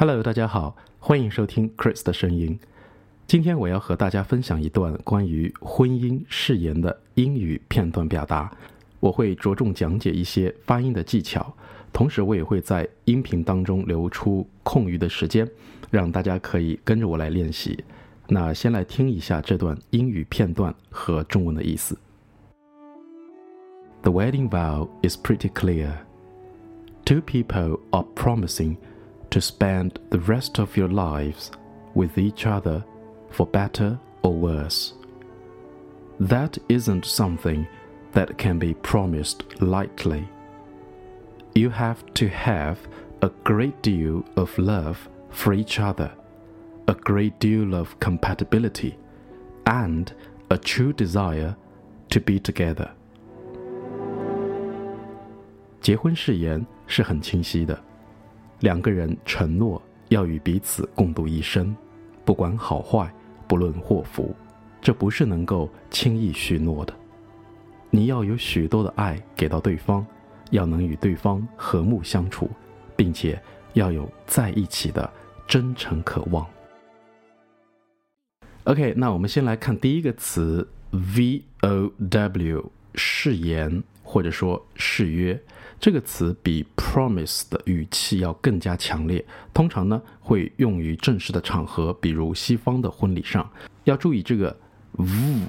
Hello，大家好，欢迎收听 Chris 的声音。今天我要和大家分享一段关于婚姻誓言的英语片段表达。我会着重讲解一些发音的技巧，同时我也会在音频当中留出空余的时间，让大家可以跟着我来练习。那先来听一下这段英语片段和中文的意思。The wedding vow is pretty clear. Two people are promising to spend the rest of your lives with each other for better or worse. That isn't something that can be promised lightly. You have to have a great deal of love for each other, a great deal of compatibility, and a true desire to be together. 结婚誓言是很清晰的， 两个人承诺要与彼此共度一生，不管好坏，不论祸福，这不是能够轻易许诺的。你要有许多的爱给到对方，要能与对方和睦相处，并且要有在一起的真诚渴望。OK，那我们先来看第一个词 vow，誓言或者说誓约。这个词比 promise 的语气要更加强烈，通常呢会用于正式的场合，比如西方的婚礼上。要注意这个 v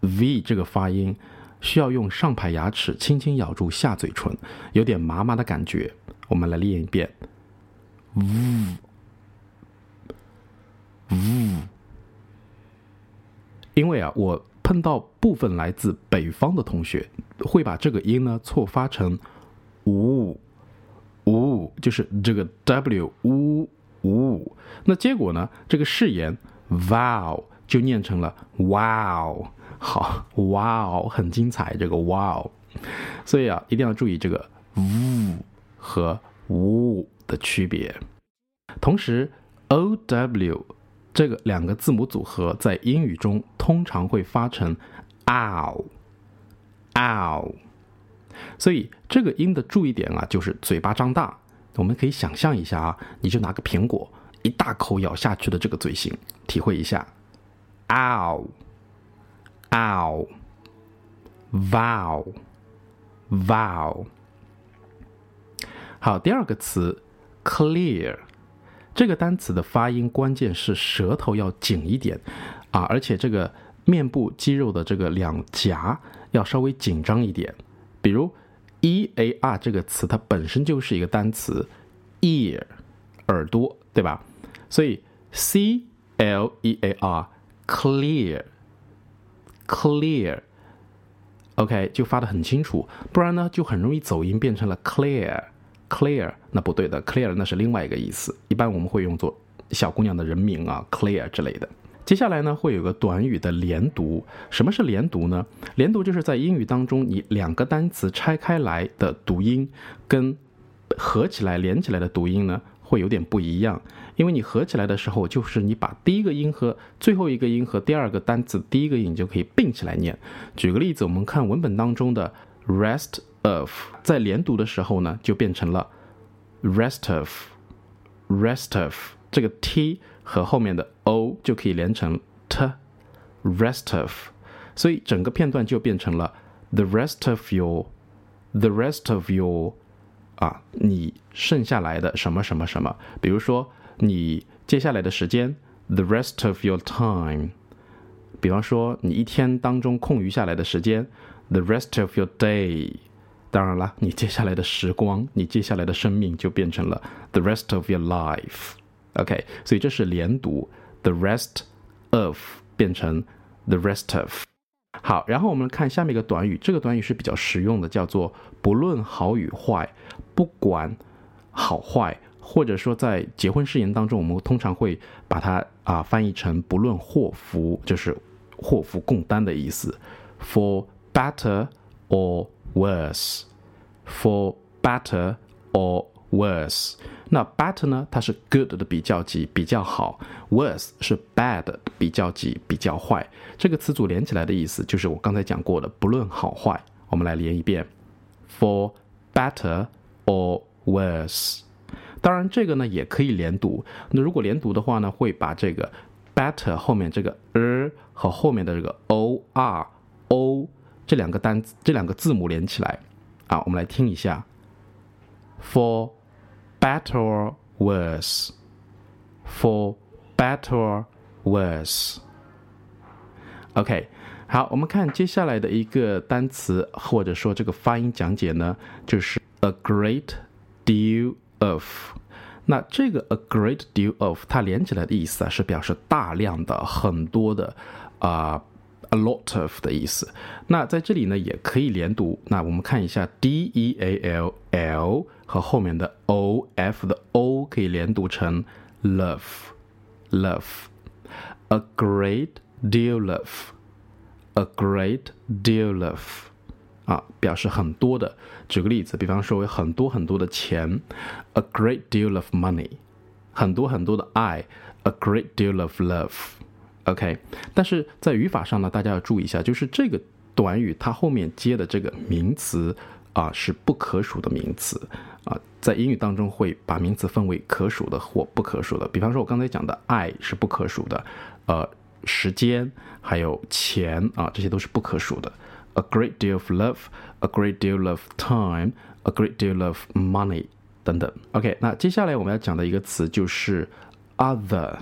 v 这个发音，需要用上排牙齿轻轻咬住下嘴唇，有点麻麻的感觉。我们来练一遍，v v。因为啊，我碰到部分来自北方的同学，会把这个音呢错发成。呜呜，就是这个 w 呜呜，那结果呢？这个誓言 vow 就念成了 wow，好 wow 很精彩，这个 wow，所以啊，一定要注意这个呜和呜的区别。同时，o w 这个两个字母组合在英语中通常会发成 ow ow。所以这个音的注意点啊，就是嘴巴张大。我们可以想象一下啊，你就拿个苹果，一大口咬下去的这个嘴型，体会一下。ow，ow，vow，vow。好，第二个词 clear，这个单词的发音关键是舌头要紧一点啊，而且这个面部肌肉的这个两颊要稍微紧张一点。比如，e a r 这个词，它本身就是一个单词，ear，耳朵，对吧？所以 c l e a r，clear，clear，OK，就发的很清楚。不然呢，就很容易走音，变成了 clear Clear，那不对的，clear 那是另外一个意思。一般我们会用作小姑娘的人名啊，clear 之类的。接下来呢，会有个短语的连读。什么是连读呢？连读就是在英语当中，你两个单词拆开来的读音，跟合起来连起来的读音呢，会有点不一样。因为你合起来的时候，就是你把第一个音和最后一个音和第二个单词第一个音就可以并起来念。举个例子，我们看文本当中的 rest of，在连读的时候呢，就变成了 rest of，rest of，这个 t。和后面的 o 就可以连成 t，rest of，所以整个片段就变成了 the rest of your，the rest of your，啊，你剩下来的什么什么什么，比如说你接下来的时间，the rest of your time，比方说你一天当中空余下来的时间，the rest of your day，当然了，你接下来的时光，你接下来的生命就变成了 the rest of your life。OK，所以这是连读，the rest of 变成 the rest of。好，然后我们看下面一个短语，这个短语是比较实用的，叫做不论好与坏，不管好坏，或者说在结婚誓言当中，我们通常会把它啊翻译成不论祸福，就是祸福共担的意思。For better or worse，for better or worse。那 better 呢？它是 good 的比较级，比较好；worse 是 bad 的比较级，比较坏。这个词组连起来的意思就是我刚才讲过的，不论好坏。我们来连一遍：for better or worse。当然，这个呢也可以连读。那如果连读的话呢，会把这个 better 后面这个 er 和后面的这个 o r o 这两个单词、这两个字母连起来。啊，我们来听一下：for better worse，for better worse。OK，好，我们看接下来的一个单词或者说这个发音讲解呢，就是 a great deal of。那这个 a great deal of 它连起来的意思啊，是表示大量的、很多的啊。a lot of 的意思，那在这里呢也可以连读。那我们看一下 d e a l l 和后面的 o f 的 o 可以连读成 love，love，a great deal of，a great deal of，啊，表示很多的。举个例子，比方说有很多很多的钱，a great deal of money，很多很多的爱，a great deal of love。 OK，但是在语法上呢，大家要注意一下，就是这个短语它后面接的这个名词啊是不可数的名词啊，在英语当中会把名词分为可数的或不可数的。比方说，我刚才讲的爱是不可数的，呃，时间还有钱啊，这些都是不可数的。A great deal of love, a great deal of time, a great deal of money 等等。OK，那接下来我们要讲的一个词就是 other。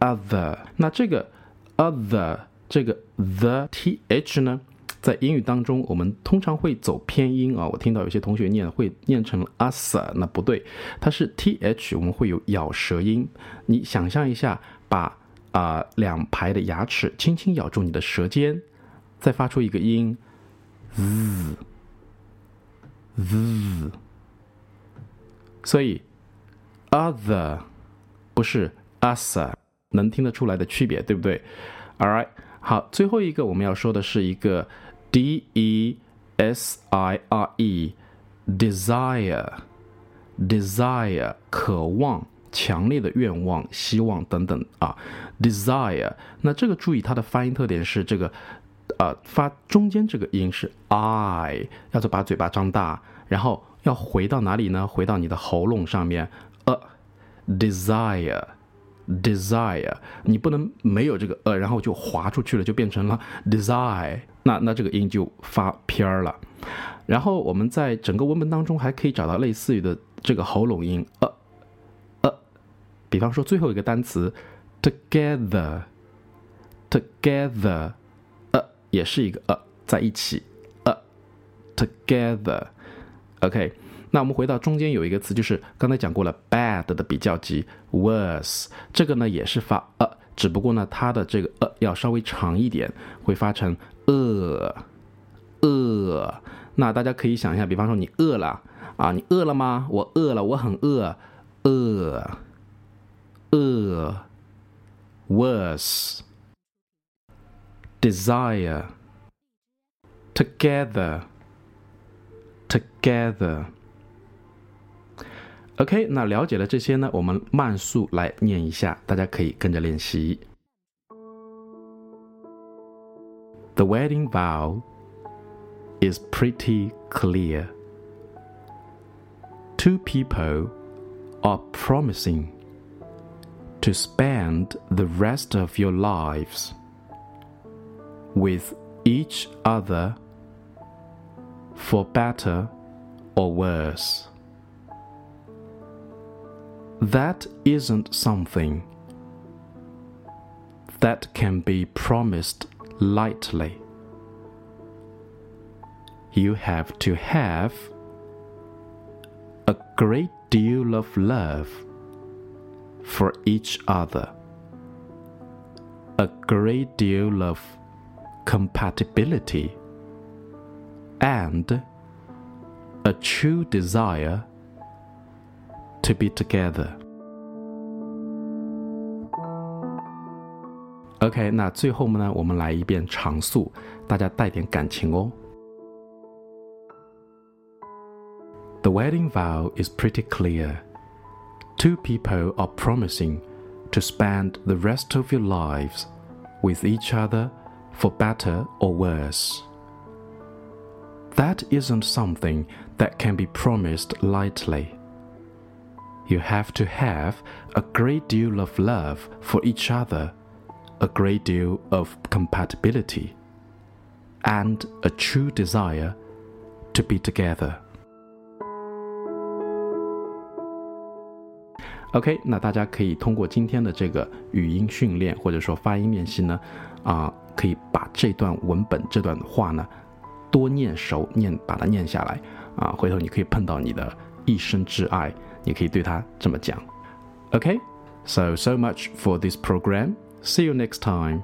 other，那这个 other 这个 the th 呢，在英语当中我们通常会走偏音啊。我听到有些同学念会念成 other，那不对，它是 th，我们会有咬舌音。你想象一下，把啊两排的牙齿轻轻咬住你的舌尖，再发出一个音，z z，所以 other 不是 other。能听得出来的区别，对不对？All right，好，最后一个我们要说的是一个 d e s i r e，desire，desire，渴望、强烈的愿望、希望等等啊，desire。那这个注意它的发音特点是这个，呃，发中间这个音是 i，要做把嘴巴张大，然后要回到哪里呢？回到你的喉咙上面，a desire。desire，你不能没有这个呃，然后就滑出去了，就变成了 desire，那那这个音就发偏儿了。然后我们在整个文本当中还可以找到类似于的这个喉咙音呃呃，比方说最后一个单词 together，together，呃，也是一个呃在一起呃 together，OK。那我们回到中间有一个词，就是刚才讲过了，bad 的比较级，worse，这个呢也是发呃，只不过呢它的这个呃要稍微长一点，会发成呃呃。那大家可以想一下，比方说你饿了啊，你饿了吗？我饿了，我很饿，饿饿，worse，desire，together，together。OK，那了解了这些呢，我们慢速来念一下，大家可以跟着练习。The wedding vow is pretty clear. Two people are promising to spend the rest of your lives with each other for better or worse. That isn't something that can be promised lightly. You have to have a great deal of love for each other, a great deal of compatibility, and a true desire to be together. OK，那最后呢，我们来一遍常速，大家带点感情哦。The wedding vow is pretty clear. Two people are promising to spend the rest of your lives with each other for better or worse. That isn't something that can be promised lightly You have to have a great deal of love for each other, a great deal of compatibility, and a true desire to be together. OK，那大家可以通过今天的这个语音训练或者说发音练习呢，啊，可以把这段文本这段话呢多念熟，念把它念下来啊，回头你可以碰到你的一生挚爱， 你可以对他这么讲。OK，so so much for this program. See you next time.